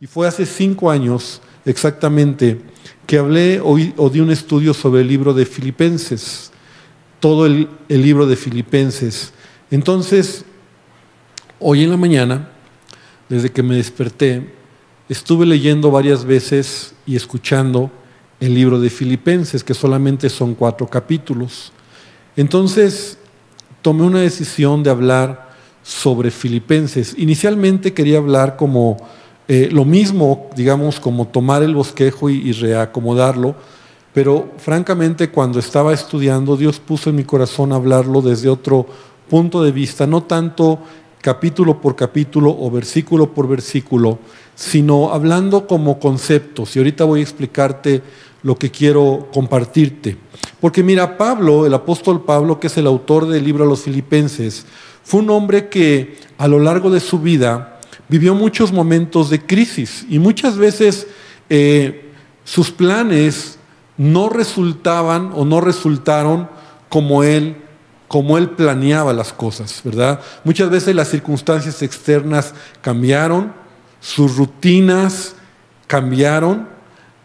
Y fue hace cinco años exactamente que hablé o, di un estudio sobre el libro de Filipenses, todo el libro de Filipenses. Entonces, hoy en la mañana, desde que me desperté, estuve leyendo varias veces y escuchando el libro de Filipenses, que solamente son cuatro capítulos. Entonces, tomé una decisión de hablar sobre Filipenses. Inicialmente quería hablar como eh, lo mismo, digamos, como tomar el bosquejo y, y reacomodarlo, pero francamente cuando estaba estudiando, Dios puso en mi corazón hablarlo desde otro punto de vista, no tanto capítulo por capítulo o versículo por versículo, sino hablando como conceptos. Y ahorita voy a explicarte lo que quiero compartirte. Porque mira, Pablo, el apóstol Pablo, que es el autor del libro a los filipenses, fue un hombre que a lo largo de su vida vivió muchos momentos de crisis y muchas veces eh, sus planes no resultaban o no resultaron como él como él planeaba las cosas, ¿verdad? Muchas veces las circunstancias externas cambiaron, sus rutinas cambiaron,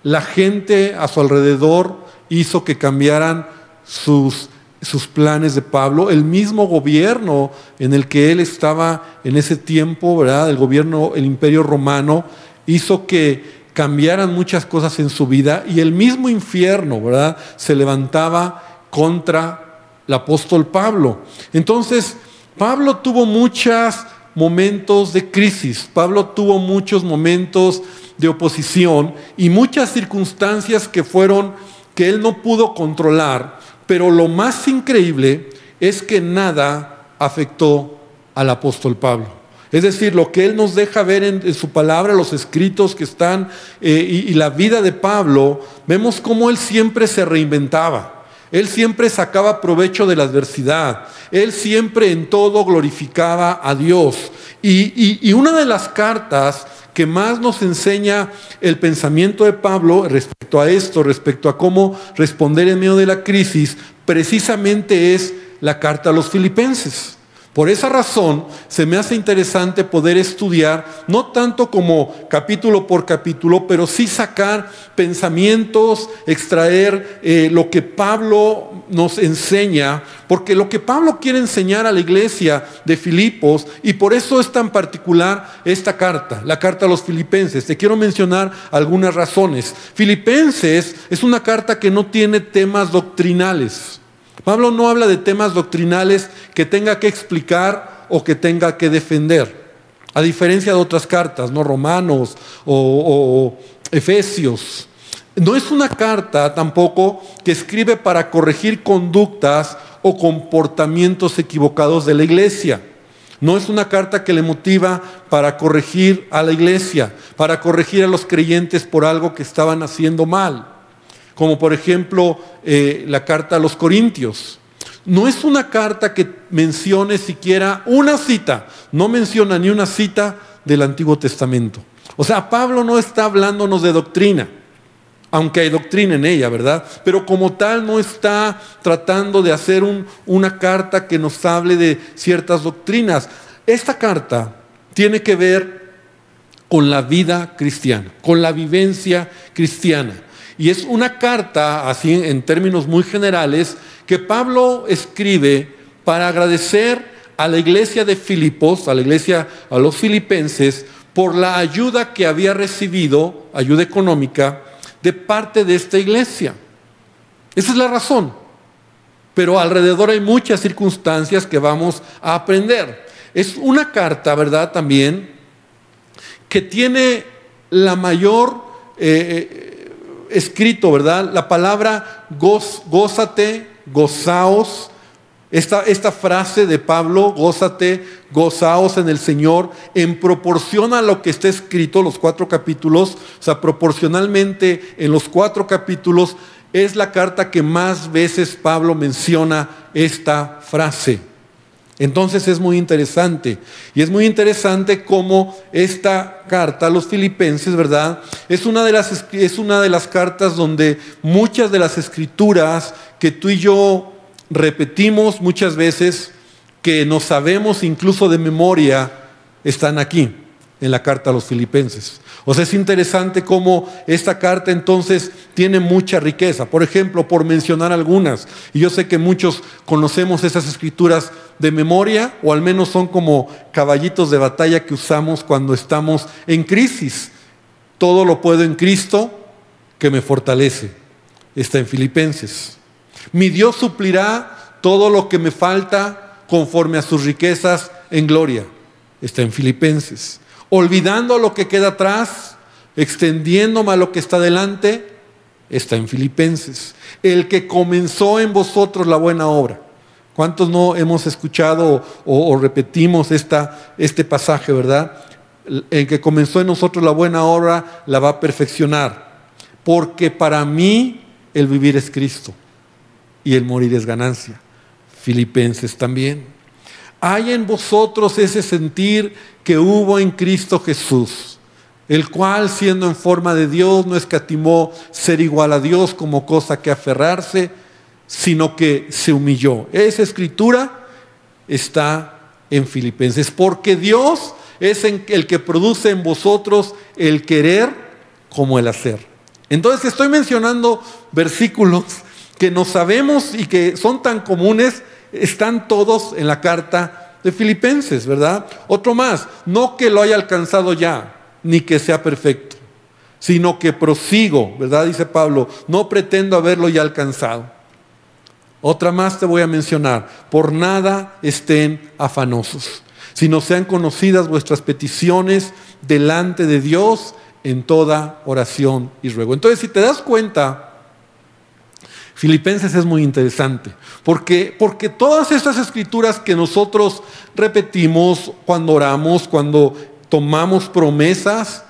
la gente a su alrededor hizo que cambiaran sus, sus planes de Pablo, el mismo gobierno en el que él estaba en ese tiempo, ¿verdad? El gobierno, el imperio romano, hizo que cambiaran muchas cosas en su vida y el mismo infierno, ¿verdad? Se levantaba contra el apóstol Pablo. Entonces, Pablo tuvo muchos momentos de crisis, Pablo tuvo muchos momentos de oposición y muchas circunstancias que fueron que él no pudo controlar, pero lo más increíble es que nada afectó al apóstol Pablo. Es decir, lo que él nos deja ver en, su palabra, los escritos que están eh, y, y la vida de Pablo, vemos cómo él siempre se reinventaba. Él siempre sacaba provecho de la adversidad. Él siempre en todo glorificaba a Dios. Y, una de las cartas que más nos enseña el pensamiento de Pablo respecto a esto, respecto a cómo responder en medio de la crisis, precisamente es la carta a los filipenses. Por esa razón se me hace interesante poder estudiar, no tanto como capítulo por capítulo, pero sí sacar pensamientos, extraer eh, lo que Pablo nos enseña, porque lo que Pablo quiere enseñar a la iglesia de Filipos, y por eso es tan particular esta carta, la carta a los filipenses. Te quiero mencionar algunas razones. Filipenses es una carta que no tiene temas doctrinales. Pablo no habla de temas doctrinales que tenga que explicar o que tenga que defender, a diferencia de otras cartas, no romanos o, efesios. No es una carta tampoco que escribe para corregir conductas o comportamientos equivocados de la iglesia. No es una carta que le motiva para corregir a la iglesia, para corregir a los creyentes por algo que estaban haciendo mal como por ejemplo eh, la carta a los Corintios. No es una carta que mencione siquiera una cita, no menciona ni una cita del Antiguo Testamento. O sea, Pablo no está hablándonos de doctrina, aunque hay doctrina en ella, ¿verdad? Pero como tal no está tratando de hacer una carta que nos hable de ciertas doctrinas. Esta carta tiene que ver con la vida cristiana, con la vivencia cristiana. Y es una carta, así en términos muy generales, que Pablo escribe para agradecer a la iglesia de Filipos, a la iglesia, a los filipenses, por la ayuda que había recibido, ayuda económica, de parte de esta iglesia. Esa es la razón. Pero alrededor hay muchas circunstancias que vamos a aprender. Es una carta, ¿verdad? También, que tiene la mayor eh, escrito, ¿verdad? La palabra goz, gózate, gozaos. Esta, esta, frase de Pablo, gózate, gozaos en el Señor, en proporción a lo que está escrito, los cuatro capítulos, o sea, proporcionalmente en los cuatro capítulos, es la carta que más veces Pablo menciona esta frase. Entonces es muy interesante. Y es muy interesante cómo esta carta a los filipenses, ¿verdad? Es una, de las, es una de las cartas donde muchas de las escrituras que tú y yo repetimos muchas veces, que no sabemos incluso de memoria, están aquí. en la carta a los filipenses. O sea, es interesante cómo esta carta entonces tiene mucha riqueza. Por ejemplo, por mencionar algunas, y yo sé que muchos conocemos esas escrituras de memoria, o al menos son como caballitos de batalla que usamos cuando estamos en crisis. Todo lo puedo en Cristo que me fortalece. Está en Filipenses. Mi Dios suplirá todo lo que me falta conforme a sus riquezas en gloria. Está en Filipenses olvidando lo que queda atrás, extendiéndome a lo que está delante, está en Filipenses. El que comenzó en vosotros la buena obra. ¿Cuántos no hemos escuchado o, repetimos esta, este pasaje, verdad? El que comenzó en nosotros la buena obra la va a perfeccionar. Porque para mí el vivir es Cristo y el morir es ganancia. Filipenses también. Hay en vosotros ese sentir que hubo en Cristo Jesús, el cual siendo en forma de Dios no escatimó ser igual a Dios como cosa que aferrarse, sino que se humilló. Esa escritura está en Filipenses, porque Dios es el que produce en vosotros el querer como el hacer. Entonces estoy mencionando versículos que no sabemos y que son tan comunes, están todos en la carta de Filipenses, ¿verdad? Otro más, no que lo haya alcanzado ya, ni que sea perfecto, sino que prosigo, ¿verdad? Dice Pablo, no pretendo haberlo ya alcanzado. Otra más te voy a mencionar, por nada estén afanosos, sino sean conocidas vuestras peticiones delante de Dios en toda oración y ruego. Entonces, si te das cuenta, Filipenses es muy interesante, porque, porque todas estas escrituras que nosotros repetimos cuando oramos, cuando tomamos promesas,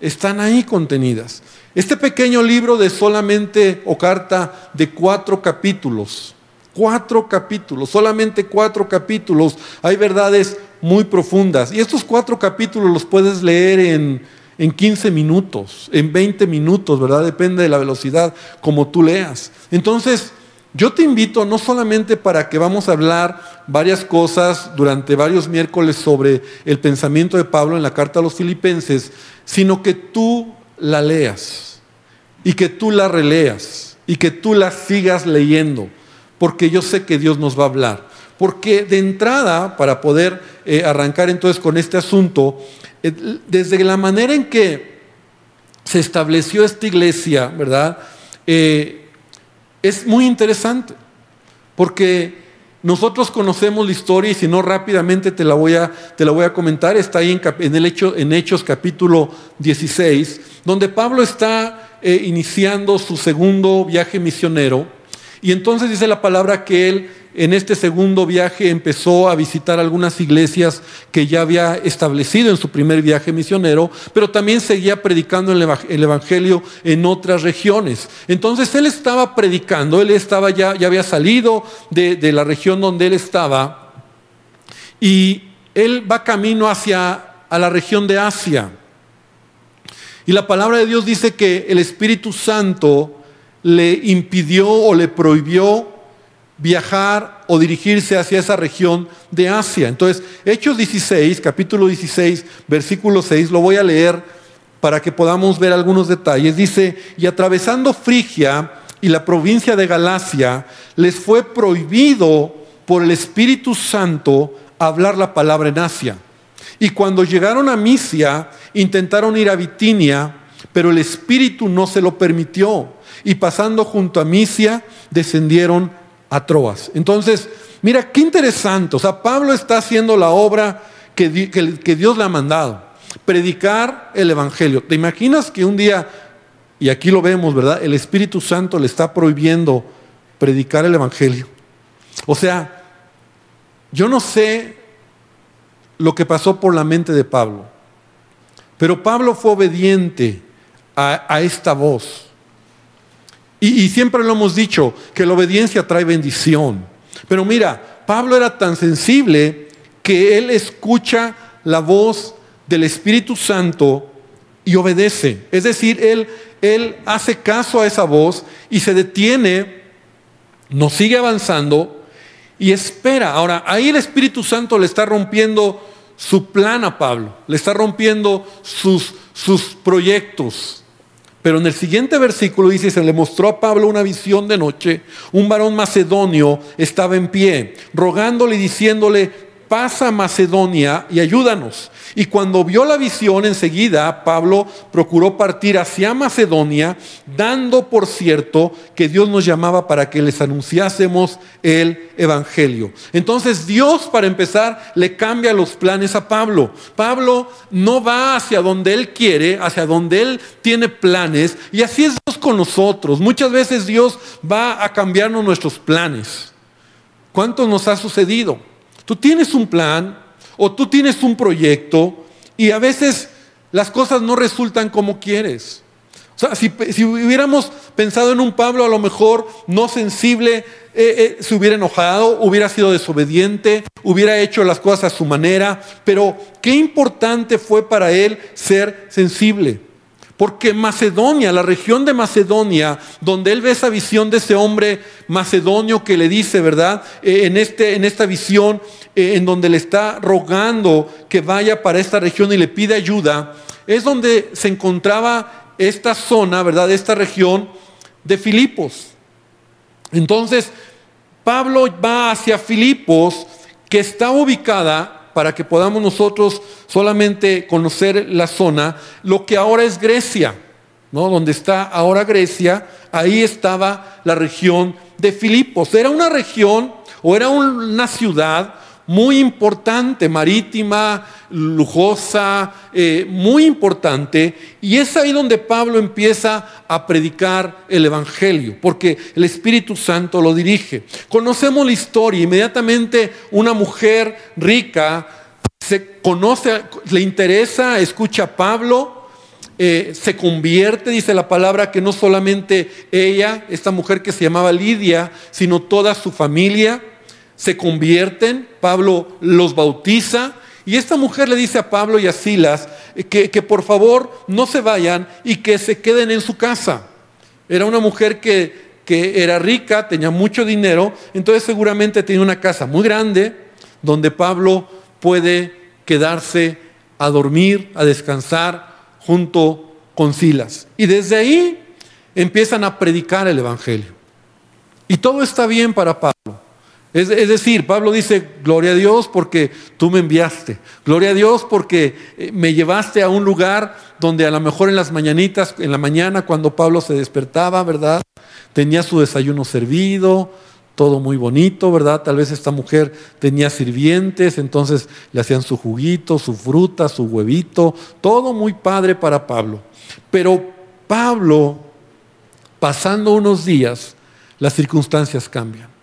están ahí contenidas. Este pequeño libro de solamente o carta de cuatro capítulos, cuatro capítulos, solamente cuatro capítulos, hay verdades muy profundas. Y estos cuatro capítulos los puedes leer en, en 15 minutos, en 20 minutos, ¿verdad? Depende de la velocidad como tú leas. Entonces, yo te invito no solamente para que vamos a hablar varias cosas durante varios miércoles sobre el pensamiento de Pablo en la carta a los filipenses, sino que tú la leas y que tú la releas y que tú la sigas leyendo, porque yo sé que Dios nos va a hablar. Porque de entrada, para poder eh, arrancar entonces con este asunto, eh, desde la manera en que se estableció esta iglesia, ¿verdad? Eh, es muy interesante, porque nosotros conocemos la historia y si no rápidamente te la voy a, te la voy a comentar, está ahí en, el hecho, en Hechos capítulo 16, donde Pablo está eh, iniciando su segundo viaje misionero. Y entonces dice la palabra que él en este segundo viaje empezó a visitar algunas iglesias que ya había establecido en su primer viaje misionero, pero también seguía predicando el Evangelio en otras regiones. Entonces él estaba predicando, él estaba ya, ya había salido de, de la región donde él estaba y él va camino hacia a la región de Asia. Y la palabra de Dios dice que el Espíritu Santo le impidió o le prohibió viajar o dirigirse hacia esa región de Asia. Entonces, Hechos 16, capítulo 16, versículo 6, lo voy a leer para que podamos ver algunos detalles. Dice, y atravesando Frigia y la provincia de Galacia, les fue prohibido por el Espíritu Santo hablar la palabra en Asia. Y cuando llegaron a Misia, intentaron ir a Bitinia, pero el Espíritu no se lo permitió. Y pasando junto a Misia, descendieron a Troas. Entonces, mira, qué interesante. O sea, Pablo está haciendo la obra que, que, Dios le ha mandado. Predicar el Evangelio. ¿Te imaginas que un día, y aquí lo vemos, ¿verdad? El Espíritu Santo le está prohibiendo predicar el Evangelio. O sea, yo no sé lo que pasó por la mente de Pablo, pero Pablo fue obediente a esta voz. Y, siempre lo hemos dicho, que la obediencia trae bendición. Pero mira, Pablo era tan sensible que él escucha la voz del Espíritu Santo y obedece. Es decir, él, él hace caso a esa voz y se detiene, no sigue avanzando y espera. Ahora, ahí el Espíritu Santo le está rompiendo su plan a Pablo, le está rompiendo sus, sus proyectos. Pero en el siguiente versículo dice, se le mostró a Pablo una visión de noche, un varón macedonio estaba en pie, rogándole y diciéndole, pasa Macedonia y ayúdanos. Y cuando vio la visión enseguida, Pablo procuró partir hacia Macedonia, dando por cierto que Dios nos llamaba para que les anunciásemos el Evangelio. Entonces Dios, para empezar, le cambia los planes a Pablo. Pablo no va hacia donde él quiere, hacia donde él tiene planes, y así es Dios con nosotros. Muchas veces Dios va a cambiarnos nuestros planes. ¿Cuánto nos ha sucedido? Tú tienes un plan o tú tienes un proyecto y a veces las cosas no resultan como quieres. O sea, si, hubiéramos pensado en un Pablo a lo mejor no sensible, eh, eh, se hubiera enojado, hubiera sido desobediente, hubiera hecho las cosas a su manera, pero qué importante fue para él ser sensible. Porque Macedonia, la región de Macedonia, donde él ve esa visión de ese hombre macedonio que le dice, ¿verdad? Eh, en, este, en esta visión, eh, en donde le está rogando que vaya para esta región y le pide ayuda, es donde se encontraba esta zona, ¿verdad? Esta región de Filipos. Entonces, Pablo va hacia Filipos, que está ubicada para que podamos nosotros solamente conocer la zona, lo que ahora es Grecia, ¿no? Donde está ahora Grecia, ahí estaba la región de Filipos. Era una región o era una ciudad muy importante, marítima, lujosa, eh, muy importante. Y es ahí donde Pablo empieza a predicar el Evangelio, porque el Espíritu Santo lo dirige. Conocemos la historia, inmediatamente una mujer rica se conoce, le interesa, escucha a Pablo, eh, se convierte, dice la palabra, que no solamente ella, esta mujer que se llamaba Lidia, sino toda su familia se convierten, Pablo los bautiza, y esta mujer le dice a Pablo y a Silas que, que, por favor no se vayan y que se queden en su casa. Era una mujer que, que era rica, tenía mucho dinero, entonces seguramente tenía una casa muy grande donde Pablo puede quedarse a dormir, a descansar junto con Silas. Y desde ahí empiezan a predicar el Evangelio. Y todo está bien para Pablo. Es, decir, Pablo dice, gloria a Dios porque tú me enviaste. Gloria a Dios porque eh, me llevaste a un lugar donde a lo mejor en las mañanitas, en la mañana cuando Pablo se despertaba, ¿verdad? Tenía su desayuno servido, todo muy bonito, ¿verdad? Tal vez esta mujer tenía sirvientes, entonces le hacían su juguito, su fruta, su huevito, todo muy padre para Pablo. Pero Pablo, pasando unos días, las circunstancias cambian.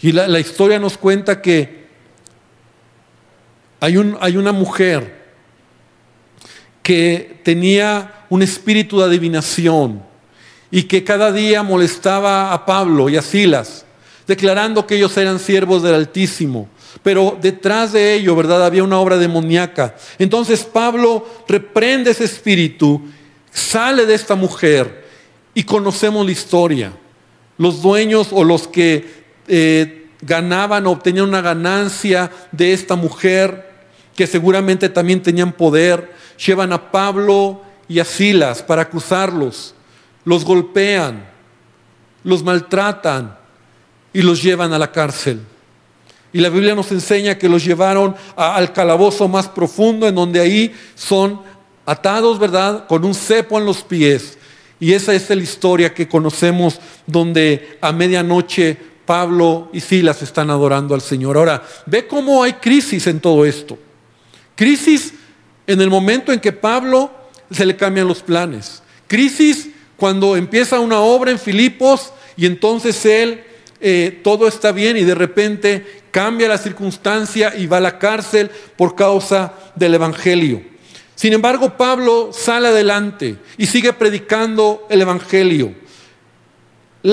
Y la, historia nos cuenta que hay, hay una mujer que tenía un espíritu de adivinación y que cada día molestaba a Pablo y a Silas, declarando que ellos eran siervos del Altísimo. Pero detrás de ello, ¿verdad? Había una obra demoníaca. Entonces Pablo reprende ese espíritu, sale de esta mujer y conocemos la historia. Los dueños o los que eh, ganaban o obtenían una ganancia de esta mujer, que seguramente también tenían poder, llevan a Pablo y a Silas para acusarlos, los golpean, los maltratan y los llevan a la cárcel. Y la Biblia nos enseña que los llevaron al calabozo más profundo, en donde ahí son atados, ¿verdad?, con un cepo en los pies. Y esa es la historia que conocemos, donde a medianoche Pablo y Silas están adorando al Señor. Ahora, ve cómo hay crisis en todo esto. Crisis en el momento en que Pablo se le cambian los planes. Crisis cuando empieza una obra en Filipos y entonces él eh, todo está bien y de repente cambia la circunstancia y va a la cárcel por causa del Evangelio. Sin embargo, Pablo sale adelante y sigue predicando el Evangelio.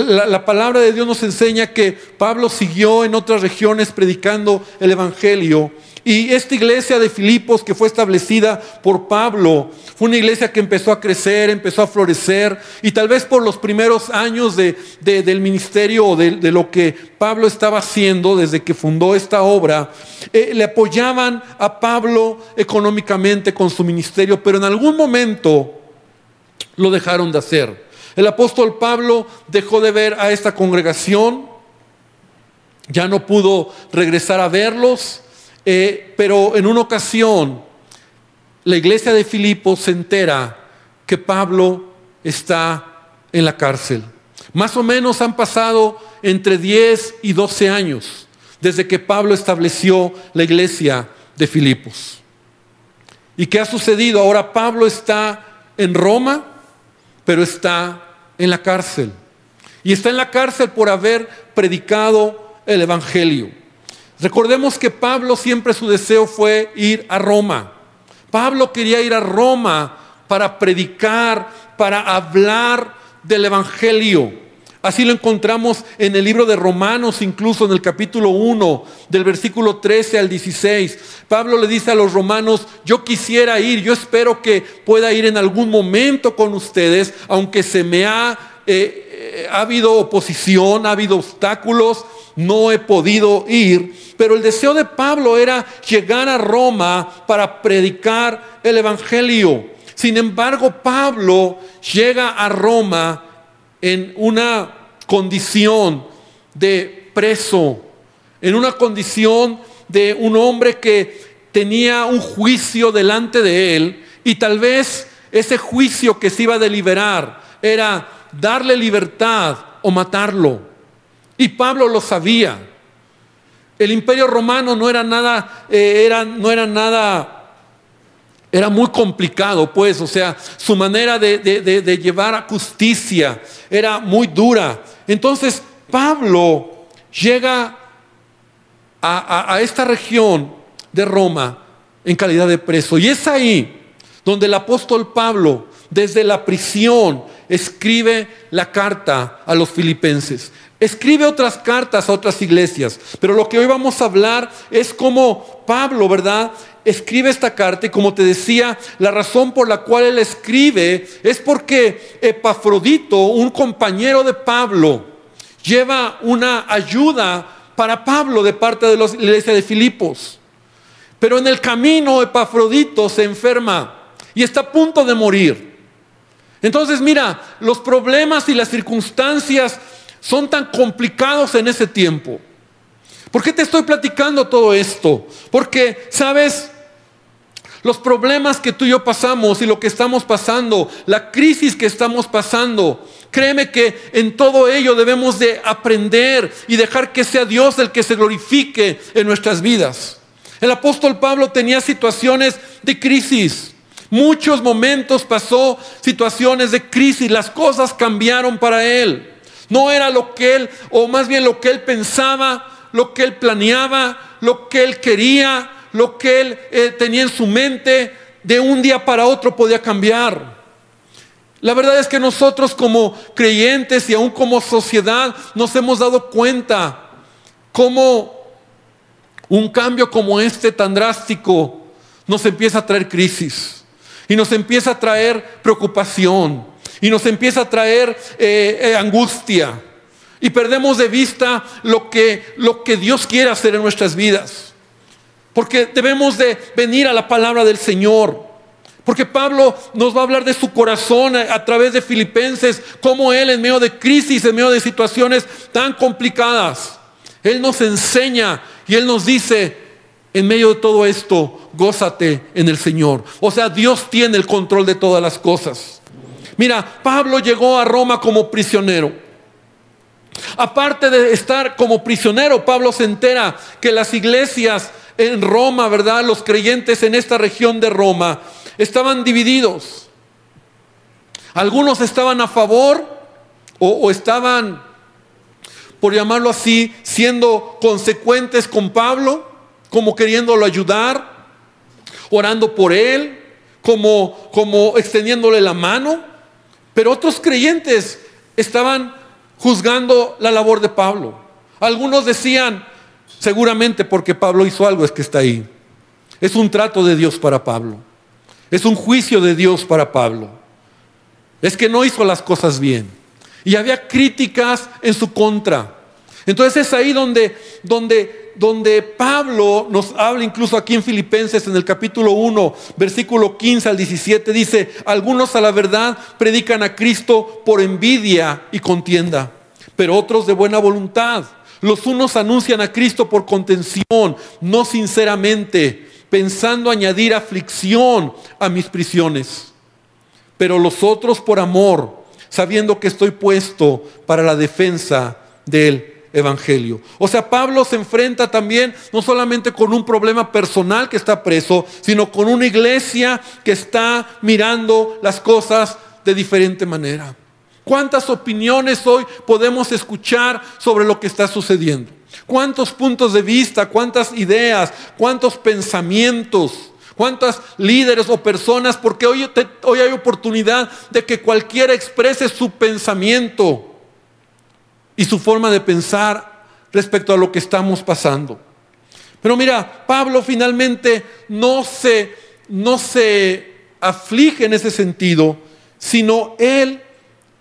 La, palabra de Dios nos enseña que Pablo siguió en otras regiones predicando el Evangelio Y esta iglesia de Filipos que fue establecida por Pablo, fue una iglesia que empezó a crecer, empezó a florecer, y tal vez por los primeros años de, del ministerio o de, lo que Pablo estaba haciendo desde que fundó esta obra, eh, le apoyaban a Pablo económicamente con su ministerio, pero en algún momento lo dejaron de hacer. El apóstol Pablo dejó de ver a esta congregación, ya no pudo regresar a verlos, eh, pero en una ocasión la iglesia de Filipos se entera que Pablo está en la cárcel. Más o menos han pasado entre 10 y 12 años desde que Pablo estableció la iglesia de Filipos. ¿Y qué ha sucedido? Ahora Pablo está en Roma, pero está en la cárcel. Y está en la cárcel por haber predicado el Evangelio. Recordemos que Pablo siempre su deseo fue ir a Roma. Pablo quería ir a Roma para predicar, para hablar del Evangelio. Así lo encontramos en el libro de Romanos, incluso en el capítulo 1, del versículo 13 al 16. Pablo le dice a los romanos, yo quisiera ir, yo espero que pueda ir en algún momento con ustedes, aunque se me ha, eh, eh, ha habido oposición, ha habido obstáculos, no he podido ir. Pero el deseo de Pablo era llegar a Roma para predicar el Evangelio. Sin embargo, Pablo llega a Roma en una condición de preso, en una condición de un hombre que tenía un juicio delante de él y tal vez ese juicio que se iba a deliberar era darle libertad o matarlo. Y Pablo lo sabía. El imperio romano no era nada, eh, era, no era nada era muy complicado, pues, o sea, su manera de, llevar a justicia era muy dura. Entonces, Pablo llega a, a esta región de Roma en calidad de preso. Y es ahí donde el apóstol Pablo, desde la prisión, escribe la carta a los filipenses. Escribe otras cartas a otras iglesias, pero lo que hoy vamos a hablar es cómo Pablo, ¿verdad? Escribe esta carta y como te decía, la razón por la cual él escribe es porque Epafrodito, un compañero de Pablo, lleva una ayuda para Pablo de parte de la iglesia de Filipos. Pero en el camino Epafrodito se enferma y está a punto de morir. Entonces mira, los problemas y las circunstancias son tan complicados en ese tiempo. ¿Por qué te estoy platicando todo esto? Porque, ¿sabes? Los problemas que tú y yo pasamos y lo que estamos pasando, la crisis que estamos pasando, créeme que en todo ello debemos de aprender y dejar que sea Dios el que se glorifique en nuestras vidas. El apóstol Pablo tenía situaciones de crisis. Muchos momentos pasó situaciones de crisis, las cosas cambiaron para él. No era lo que él, o más bien lo que él pensaba, lo que él planeaba, lo que él quería, lo que él eh, tenía en su mente, de un día para otro podía cambiar. La verdad es que nosotros como creyentes y aún como sociedad nos hemos dado cuenta cómo un cambio como este tan drástico nos empieza a traer crisis y nos empieza a traer preocupación y nos empieza a traer eh, eh, angustia y perdemos de vista lo que, lo que Dios quiere hacer en nuestras vidas. Porque debemos de venir a la palabra del Señor. Porque Pablo nos va a hablar de su corazón a, través de Filipenses, como Él en medio de crisis, en medio de situaciones tan complicadas, Él nos enseña y Él nos dice, en medio de todo esto, gózate en el Señor. O sea, Dios tiene el control de todas las cosas. Mira, Pablo llegó a Roma como prisionero. Aparte de estar como prisionero, Pablo se entera que las iglesias en Roma, ¿verdad? Los creyentes en esta región de Roma estaban divididos. Algunos estaban a favor o, estaban, por llamarlo así, siendo consecuentes con Pablo, como queriéndolo ayudar, orando por él, como, como extendiéndole la mano. Pero otros creyentes estaban juzgando la labor de Pablo. Algunos decían, Seguramente porque Pablo hizo algo es que está ahí. es un trato de Dios para Pablo. Es un juicio de Dios para Pablo. Es que no hizo las cosas bien. Y había críticas en su contra. Entonces es ahí donde, donde, donde Pablo nos habla, incluso aquí en Filipenses, en el capítulo 1, versículo 15 al 17, dice, algunos a la verdad predican a Cristo por envidia y contienda, pero otros de buena voluntad. Los unos anuncian a Cristo por contención, no sinceramente, pensando añadir aflicción a mis prisiones, pero los otros por amor, sabiendo que estoy puesto para la defensa del evangelio. O sea, Pablo se enfrenta también no solamente con un problema personal que está preso, sino con una iglesia que está mirando las cosas de diferente manera. ¿Cuántas opiniones hoy podemos escuchar sobre lo que está sucediendo? ¿Cuántos puntos de vista, cuántas ideas, cuántos pensamientos? ¿Cuántos líderes o personas? Porque hoy, hoy hay oportunidad de que cualquiera exprese su pensamiento y su forma de pensar respecto a lo que estamos pasando. Pero mira, Pablo finalmente no se, no se aflige en ese sentido, sino él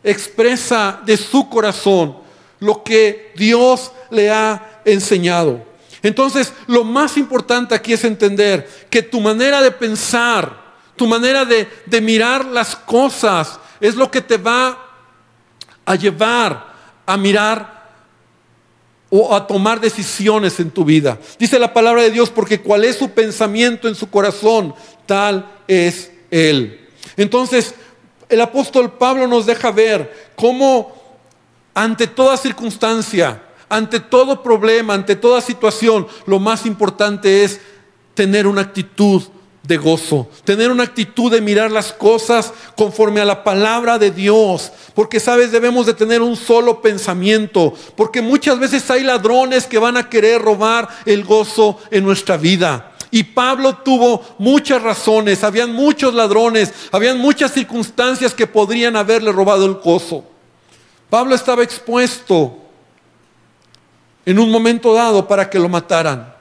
expresa de su corazón lo que Dios le ha enseñado. Entonces, lo más importante aquí es entender que tu manera de pensar, tu manera de, mirar las cosas, es lo que te va a llevar a mirar o a tomar decisiones en tu vida. Dice la palabra de Dios, porque cuál es su pensamiento en su corazón, tal es Él. Entonces, el apóstol Pablo nos deja ver cómo ante toda circunstancia, ante todo problema, ante toda situación, lo más importante es tener una actitud de gozo, tener una actitud de mirar las cosas conforme a la palabra de Dios, porque sabes, debemos de tener un solo pensamiento, porque muchas veces hay ladrones que van a querer robar el gozo en nuestra vida. Y Pablo tuvo muchas razones, habían muchos ladrones, habían muchas circunstancias que podrían haberle robado el gozo. Pablo estaba expuesto en un momento dado para que lo mataran.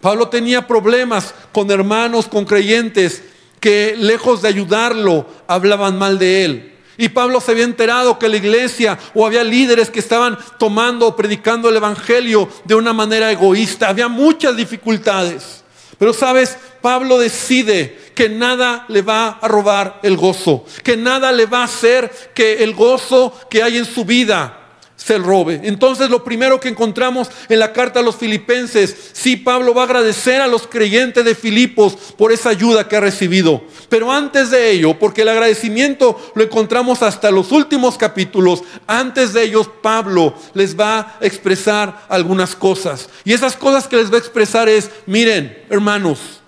Pablo tenía problemas con hermanos, con creyentes que lejos de ayudarlo hablaban mal de él. Y Pablo se había enterado que la iglesia o había líderes que estaban tomando o predicando el Evangelio de una manera egoísta. Había muchas dificultades. Pero sabes, Pablo decide que nada le va a robar el gozo, que nada le va a hacer que el gozo que hay en su vida se robe. Entonces lo primero que encontramos en la carta a los filipenses, sí, Pablo va a agradecer a los creyentes de Filipos por esa ayuda que ha recibido. Pero antes de ello, porque el agradecimiento lo encontramos hasta los últimos capítulos, antes de ellos Pablo les va a expresar algunas cosas. Y esas cosas que les va a expresar es, miren, hermanos,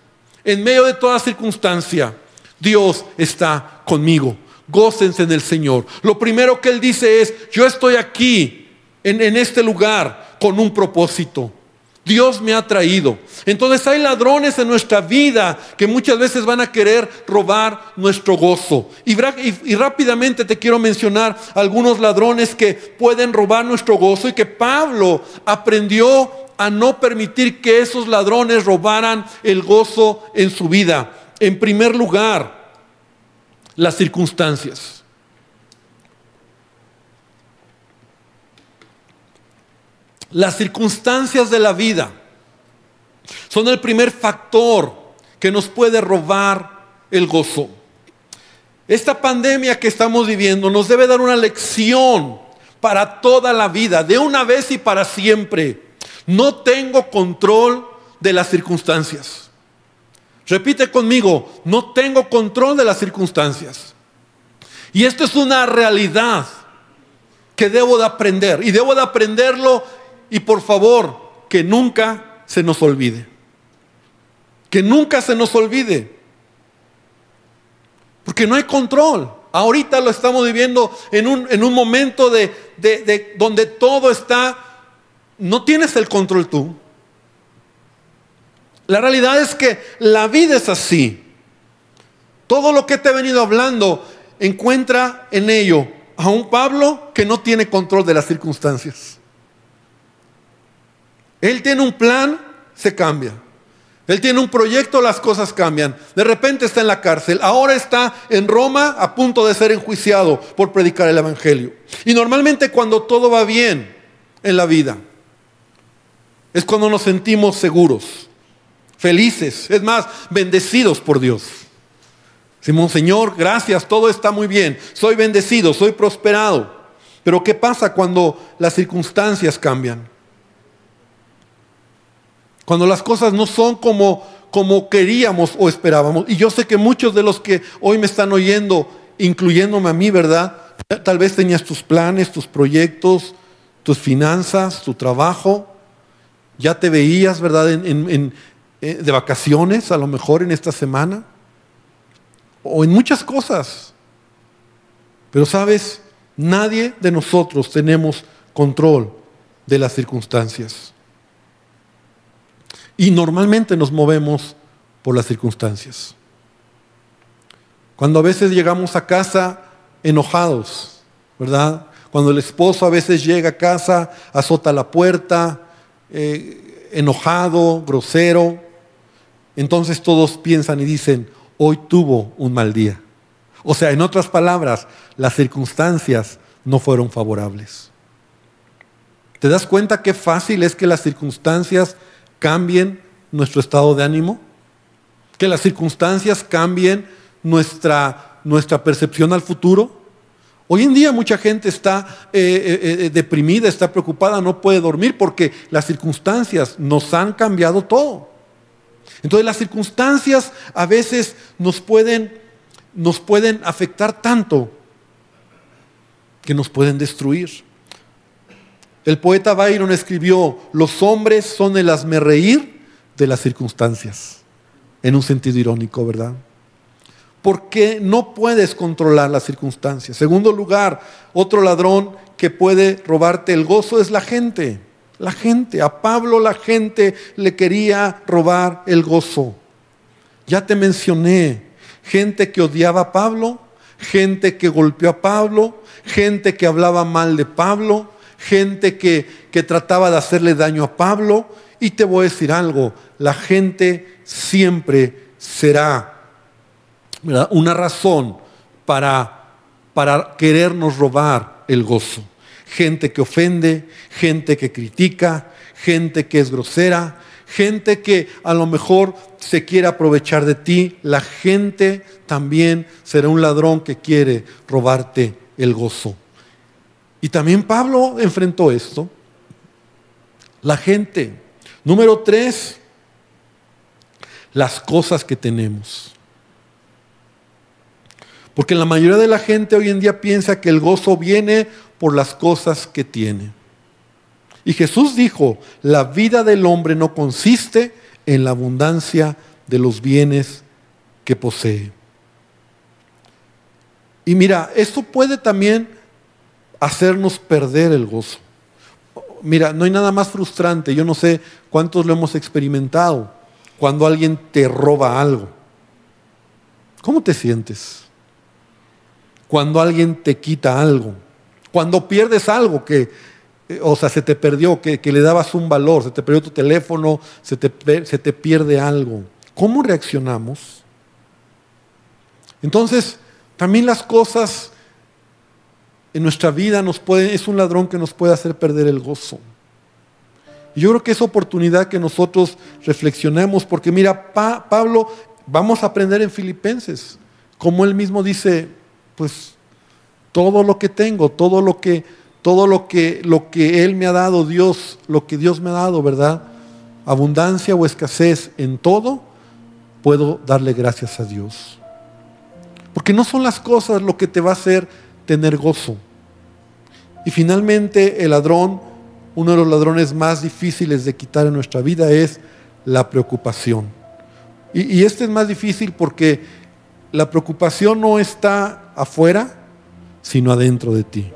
en medio de toda circunstancia, Dios está conmigo gócense en el Señor. Lo primero que Él dice es, yo estoy aquí, en, en este lugar, con un propósito. Dios me ha traído. Entonces hay ladrones en nuestra vida que muchas veces van a querer robar nuestro gozo. Y, y, rápidamente te quiero mencionar algunos ladrones que pueden robar nuestro gozo y que Pablo aprendió a no permitir que esos ladrones robaran el gozo en su vida. En primer lugar, las circunstancias. Las circunstancias de la vida son el primer factor que nos puede robar el gozo. Esta pandemia que estamos viviendo nos debe dar una lección para toda la vida, de una vez y para siempre. No tengo control de las circunstancias. Repite conmigo, no tengo control de las circunstancias. Y esto es una realidad que debo de aprender. Y debo de aprenderlo y por favor, que nunca se nos olvide. Que nunca se nos olvide. Porque no hay control. Ahorita lo estamos viviendo en un, en un momento de, de donde todo está, no tienes el control tú. La realidad es que la vida es así. Todo lo que te he venido hablando encuentra en ello a un Pablo que no tiene control de las circunstancias. Él tiene un plan, se cambia. Él tiene un proyecto, las cosas cambian. De repente está en la cárcel, ahora está en Roma a punto de ser enjuiciado por predicar el Evangelio. Y normalmente cuando todo va bien en la vida, es cuando nos sentimos seguros, felices, es más, bendecidos por Dios. Simón, Señor, gracias, todo está muy bien, soy bendecido, soy prosperado. Pero ¿qué pasa cuando las circunstancias cambian? Cuando las cosas no son como, como queríamos o esperábamos. Y yo sé que muchos de los que hoy me están oyendo, incluyéndome a mí, ¿verdad? Tal vez tenías tus planes, tus proyectos, tus finanzas, tu trabajo. Ya te veías, ¿verdad? En, eh, de vacaciones, a lo mejor en esta semana. O en muchas cosas. Pero sabes, nadie de nosotros tenemos control de las circunstancias. Y normalmente nos movemos por las circunstancias. Cuando a veces llegamos a casa enojados, ¿verdad? Cuando el esposo a veces llega a casa, azota la puerta, eh, enojado, grosero, entonces todos piensan y dicen, hoy tuvo un mal día. O sea, en otras palabras, las circunstancias no fueron favorables. ¿Te das cuenta qué fácil es que las circunstancias cambien nuestro estado de ánimo, que las circunstancias cambien nuestra, nuestra percepción al futuro. Hoy en día mucha gente está eh, eh, eh, deprimida, está preocupada, no puede dormir porque las circunstancias nos han cambiado todo. Entonces las circunstancias a veces nos pueden, nos pueden afectar tanto que nos pueden destruir. El poeta Byron escribió, los hombres son el reír de las circunstancias, en un sentido irónico, ¿verdad? Porque no puedes controlar las circunstancias. Segundo lugar, otro ladrón que puede robarte el gozo es la gente. La gente, a Pablo la gente le quería robar el gozo. Ya te mencioné, gente que odiaba a Pablo, gente que golpeó a Pablo, gente que hablaba mal de Pablo, gente que, que trataba de hacerle daño a Pablo. Y te voy a decir algo, la gente siempre será una razón para, para querernos robar el gozo. Gente que ofende, gente que critica, gente que es grosera, gente que a lo mejor se quiere aprovechar de ti. La gente también será un ladrón que quiere robarte el gozo. Y también Pablo enfrentó esto. La gente. Número tres, las cosas que tenemos. Porque la mayoría de la gente hoy en día piensa que el gozo viene por las cosas que tiene. Y Jesús dijo, la vida del hombre no consiste en la abundancia de los bienes que posee. Y mira, esto puede también hacernos perder el gozo. Mira, no hay nada más frustrante, yo no sé cuántos lo hemos experimentado, cuando alguien te roba algo. ¿Cómo te sientes? Cuando alguien te quita algo, cuando pierdes algo que, eh, o sea, se te perdió, que, le dabas un valor, se te perdió tu teléfono, se te, se te pierde algo. ¿Cómo reaccionamos? Entonces, también las cosas en nuestra vida nos puede, es un ladrón que nos puede hacer perder el gozo. Y yo creo que es oportunidad que nosotros reflexionemos, porque mira, Pablo, vamos a aprender en Filipenses, como él mismo dice, pues todo lo que tengo, todo lo que, todo lo que, lo que él me ha dado, Dios, lo que Dios me ha dado, ¿verdad? Abundancia o escasez en todo, puedo darle gracias a Dios. Porque no son las cosas lo que te va a hacer tener gozo. Y finalmente el ladrón, uno de los ladrones más difíciles de quitar en nuestra vida es la preocupación. Y, y este es más difícil porque la preocupación no está afuera, sino adentro de ti.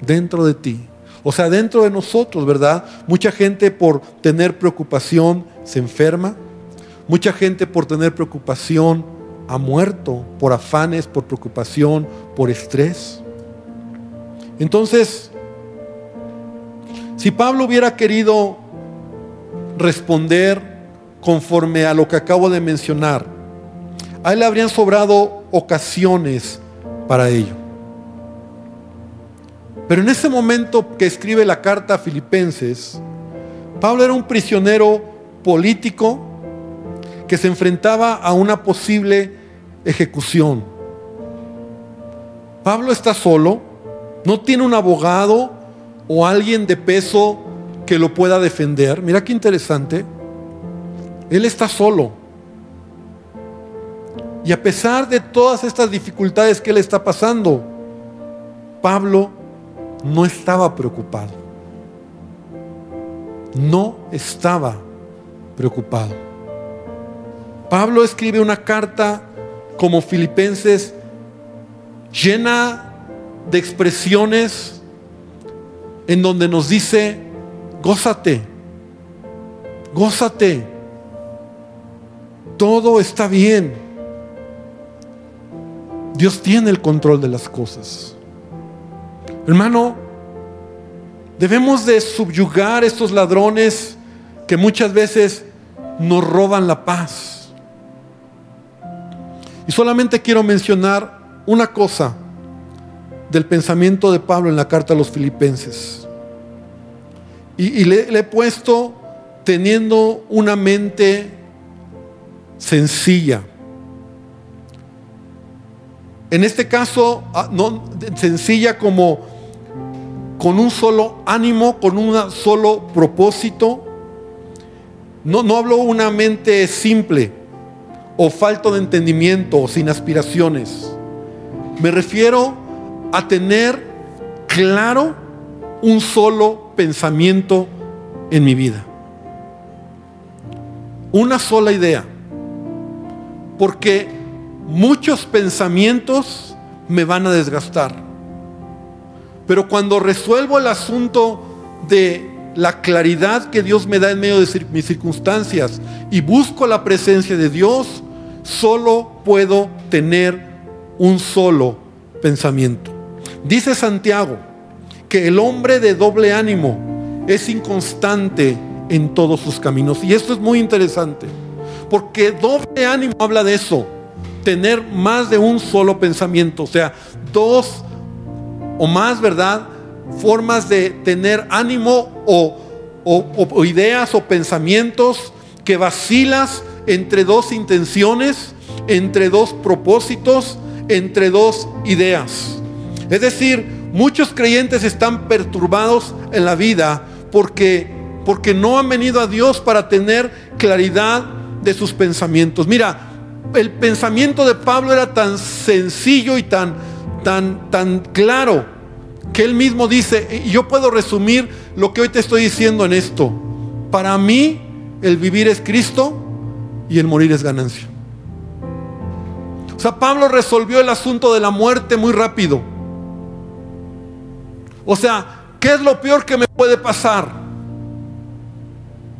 Dentro de ti. O sea, dentro de nosotros, ¿verdad? Mucha gente por tener preocupación se enferma. Mucha gente por tener preocupación ha muerto por afanes, por preocupación, por estrés. Entonces, si Pablo hubiera querido responder conforme a lo que acabo de mencionar, a él le habrían sobrado ocasiones para ello. Pero en ese momento que escribe la carta a Filipenses, Pablo era un prisionero político que se enfrentaba a una posible ejecución. Pablo está solo, no tiene un abogado o alguien de peso que lo pueda defender. Mira qué interesante. Él está solo. Y a pesar de todas estas dificultades que él está pasando, Pablo no estaba preocupado. No estaba preocupado. Pablo escribe una carta como Filipenses llena de expresiones en donde nos dice, gózate, gózate, todo está bien. Dios tiene el control de las cosas. Hermano, debemos de subyugar estos ladrones que muchas veces nos roban la paz. Y solamente quiero mencionar una cosa del pensamiento de Pablo en la carta a los filipenses. Y, le, he puesto teniendo una mente sencilla. En este caso, ah, sencilla como con un solo ánimo, con un solo propósito. No, no hablo una mente simple o falto de entendimiento o sin aspiraciones. Me refiero a tener claro un solo pensamiento en mi vida. Una sola idea. Porque muchos pensamientos me van a desgastar. Pero cuando resuelvo el asunto de la claridad que Dios me da en medio de mis circunstancias y busco la presencia de Dios, solo puedo tener un solo pensamiento. Dice Santiago que el hombre de doble ánimo es inconstante en todos sus caminos. Y esto es muy interesante, porque doble ánimo habla de eso, tener más de un solo pensamiento, o sea, dos o más, ¿verdad? Formas de tener ánimo o, o ideas o pensamientos que vacilas entre dos intenciones, entre dos propósitos, entre dos ideas. Es decir, muchos creyentes están perturbados en la vida porque, porque no han venido a Dios para tener claridad de sus pensamientos. Mira, el pensamiento de Pablo era tan sencillo y tan, tan, tan claro que él mismo dice, y yo puedo resumir lo que hoy te estoy diciendo en esto. Para mí el vivir es Cristo y el morir es ganancia. O sea, Pablo resolvió el asunto de la muerte muy rápido. O sea, ¿qué es lo peor que me puede pasar?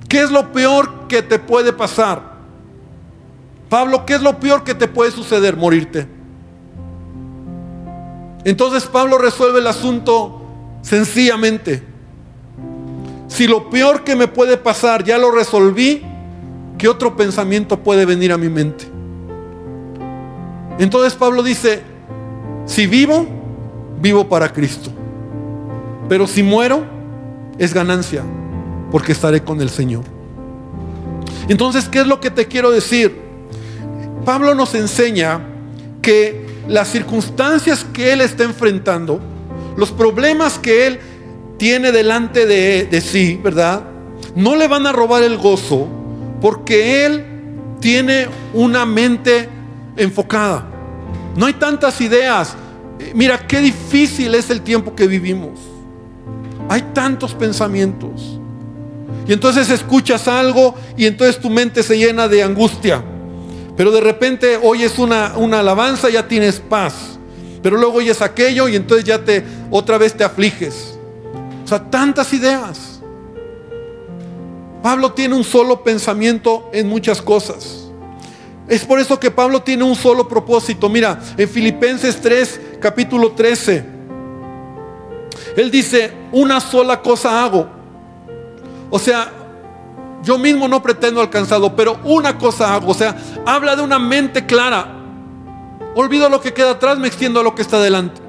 ¿Qué es lo peor que te puede pasar? Pablo, ¿qué es lo peor que te puede suceder? Morirte. Entonces Pablo resuelve el asunto sencillamente. Si lo peor que me puede pasar ya lo resolví, ¿qué otro pensamiento puede venir a mi mente? Entonces Pablo dice, si vivo, vivo para Cristo. Pero si muero, es ganancia, porque estaré con el Señor. Entonces, ¿qué es lo que te quiero decir? Pablo nos enseña que las circunstancias que él está enfrentando, los problemas que él tiene delante de, sí, ¿verdad? No le van a robar el gozo porque Él tiene una mente enfocada. No hay tantas ideas. Eh, mira, qué difícil es el tiempo que vivimos. Hay tantos pensamientos. Y entonces escuchas algo y entonces tu mente se llena de angustia. Pero de repente oyes una, una alabanza ya tienes paz. Pero luego oyes aquello y entonces ya te otra vez te afliges. O sea, tantas ideas. Pablo tiene un solo pensamiento en muchas cosas. Es por eso que Pablo tiene un solo propósito. Mira, en Filipenses 3, capítulo 13, él dice, una sola cosa hago. O sea, yo mismo no pretendo alcanzarlo, pero una cosa hago, o sea, habla de una mente clara. Olvido lo que queda atrás, me extiendo a lo que está delante.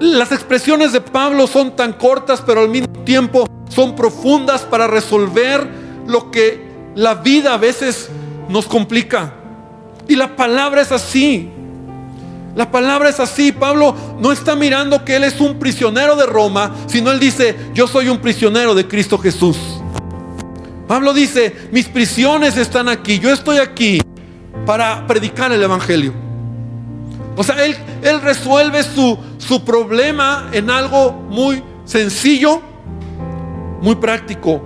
Las expresiones de Pablo son tan cortas, pero al mismo tiempo son profundas para resolver lo que la vida a veces nos complica. Y la palabra es así. La palabra es así. Pablo no está mirando que él es un prisionero de Roma, sino él dice, yo soy un prisionero de Cristo Jesús. Pablo dice, mis prisiones están aquí, yo estoy aquí para predicar el Evangelio. O sea, él, él resuelve su, su problema en algo muy sencillo, muy práctico.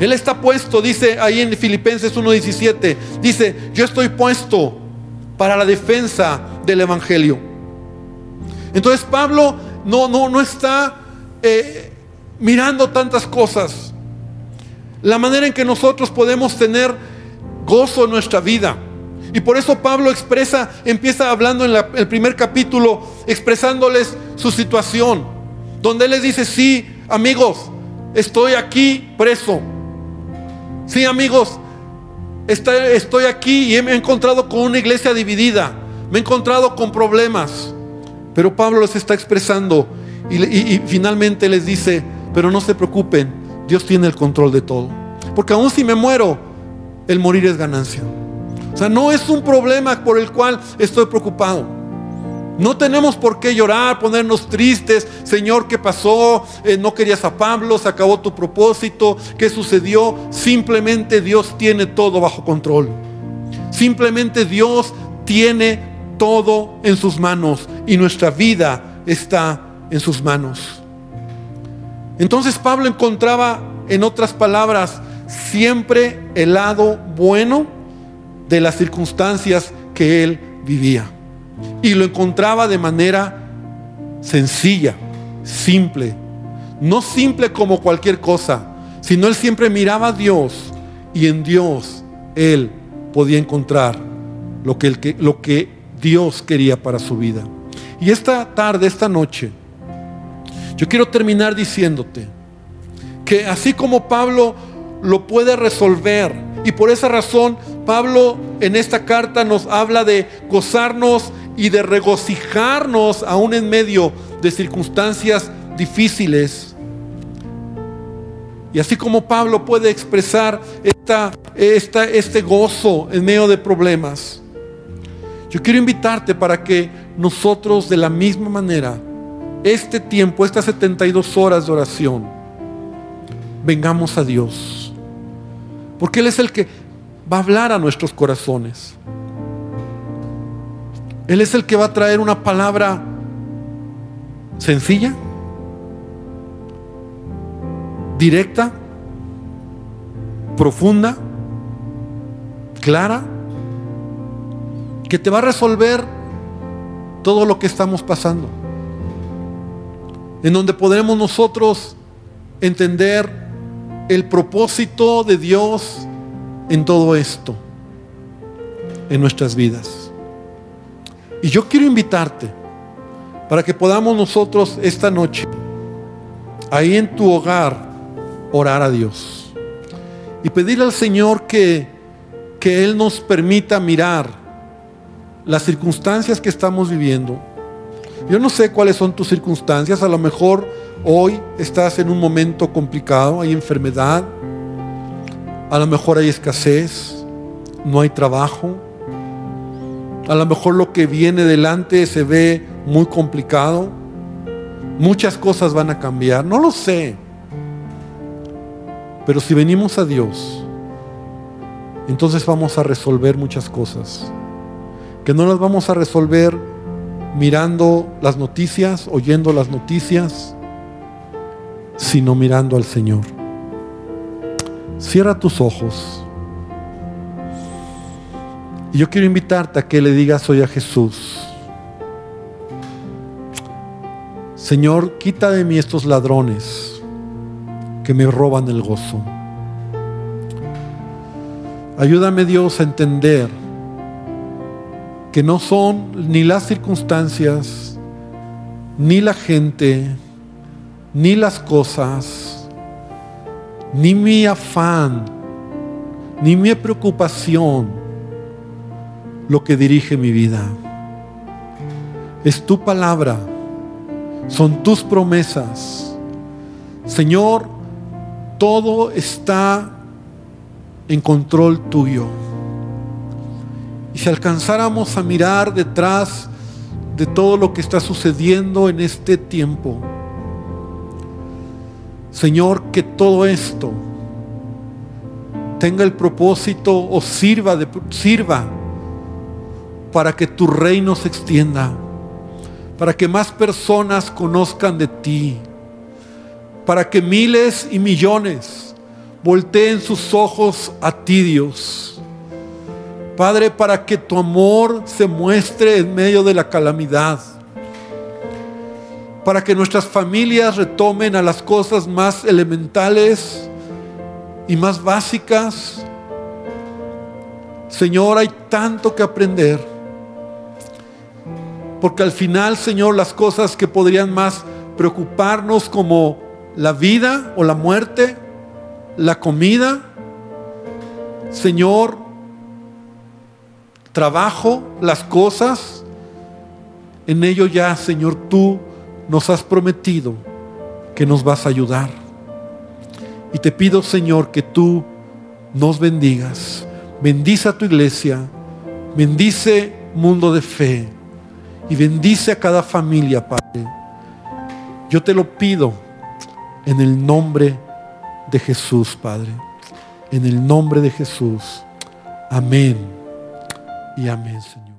Él está puesto, dice ahí en Filipenses 1.17, dice, yo estoy puesto para la defensa del Evangelio. Entonces Pablo no, no, no está eh, mirando tantas cosas. La manera en que nosotros podemos tener gozo en nuestra vida. Y por eso Pablo expresa, empieza hablando en el primer capítulo, expresándoles su situación, donde él les dice, sí, amigos, estoy aquí preso. Sí, amigos, estoy aquí y me he encontrado con una iglesia dividida, me he encontrado con problemas. Pero Pablo les está expresando y, y finalmente les dice, pero no se preocupen, Dios tiene el control de todo. Porque aún si me muero, el morir es ganancia. O sea, no es un problema por el cual estoy preocupado. No tenemos por qué llorar, ponernos tristes. Señor, ¿qué pasó? Eh, no querías a Pablo, se acabó tu propósito. ¿Qué sucedió? Simplemente Dios tiene todo bajo control. Simplemente Dios tiene todo en sus manos y nuestra vida está en sus manos. Entonces Pablo encontraba, en otras palabras, siempre el lado bueno de las circunstancias que él vivía. Y lo encontraba de manera sencilla, simple. No simple como cualquier cosa, sino él siempre miraba a Dios y en Dios él podía encontrar lo que, Dios quería para su vida. Y esta tarde, esta noche, yo quiero terminar diciéndote que así como Pablo lo puede resolver, y por esa razón Pablo en esta carta nos habla de gozarnos y de regocijarnos aún en medio de circunstancias difíciles. Y así como Pablo puede expresar esta, este gozo en medio de problemas, yo quiero invitarte para que nosotros de la misma manera, este tiempo, estas 72 horas de oración, vengamos a Dios. Porque Él es el que va a hablar a nuestros corazones. Él es el que va a traer una palabra sencilla, directa, profunda, clara, que te va a resolver todo lo que estamos pasando. En donde podremos nosotros entender el propósito de Dios en todo esto, en nuestras vidas. Y yo quiero invitarte para que podamos nosotros esta noche, ahí en tu hogar, orar a Dios. Y pedirle al Señor que, que Él nos permita mirar las circunstancias que estamos viviendo. Yo no sé cuáles son tus circunstancias, a lo mejor hoy estás en un momento complicado, hay enfermedad, a lo mejor hay escasez, no hay trabajo. A lo mejor lo que viene delante se ve muy complicado. Muchas cosas van a cambiar, no lo sé. Pero si venimos a Dios, entonces vamos a resolver muchas cosas. Que no las vamos a resolver mirando las noticias, oyendo las noticias, sino mirando al Señor. Cierra tus ojos. Y yo quiero invitarte a que le digas hoy a Jesús, Señor, quita de mí estos ladrones que me roban el gozo. Ayúdame Dios a entender que no son ni las circunstancias, ni la gente, ni las cosas, ni mi afán, ni mi preocupación lo que dirige mi vida. Es tu palabra, son tus promesas. Señor, todo está en control tuyo. Si alcanzáramos a mirar detrás de todo lo que está sucediendo en este tiempo, Señor, que todo esto tenga el propósito o sirva, de, sirva para que tu reino se extienda, para que más personas conozcan de ti, para que miles y millones volteen sus ojos a ti, Dios. Padre, para que tu amor se muestre en medio de la calamidad para que nuestras familias retomen a las cosas más elementales y más básicas. Señor, hay tanto que aprender. Porque al final, Señor, las cosas que podrían más preocuparnos como la vida o la muerte, la comida, Señor, trabajo, las cosas, en ello ya, Señor, tú nos has prometido que nos vas a ayudar. Y te pido, Señor, que tú nos bendigas. Bendice a tu iglesia, bendice mundo de fe y bendice a cada familia, Padre. Yo te lo pido en el nombre de Jesús, Padre. En el nombre de Jesús. Amén y amén, Señor.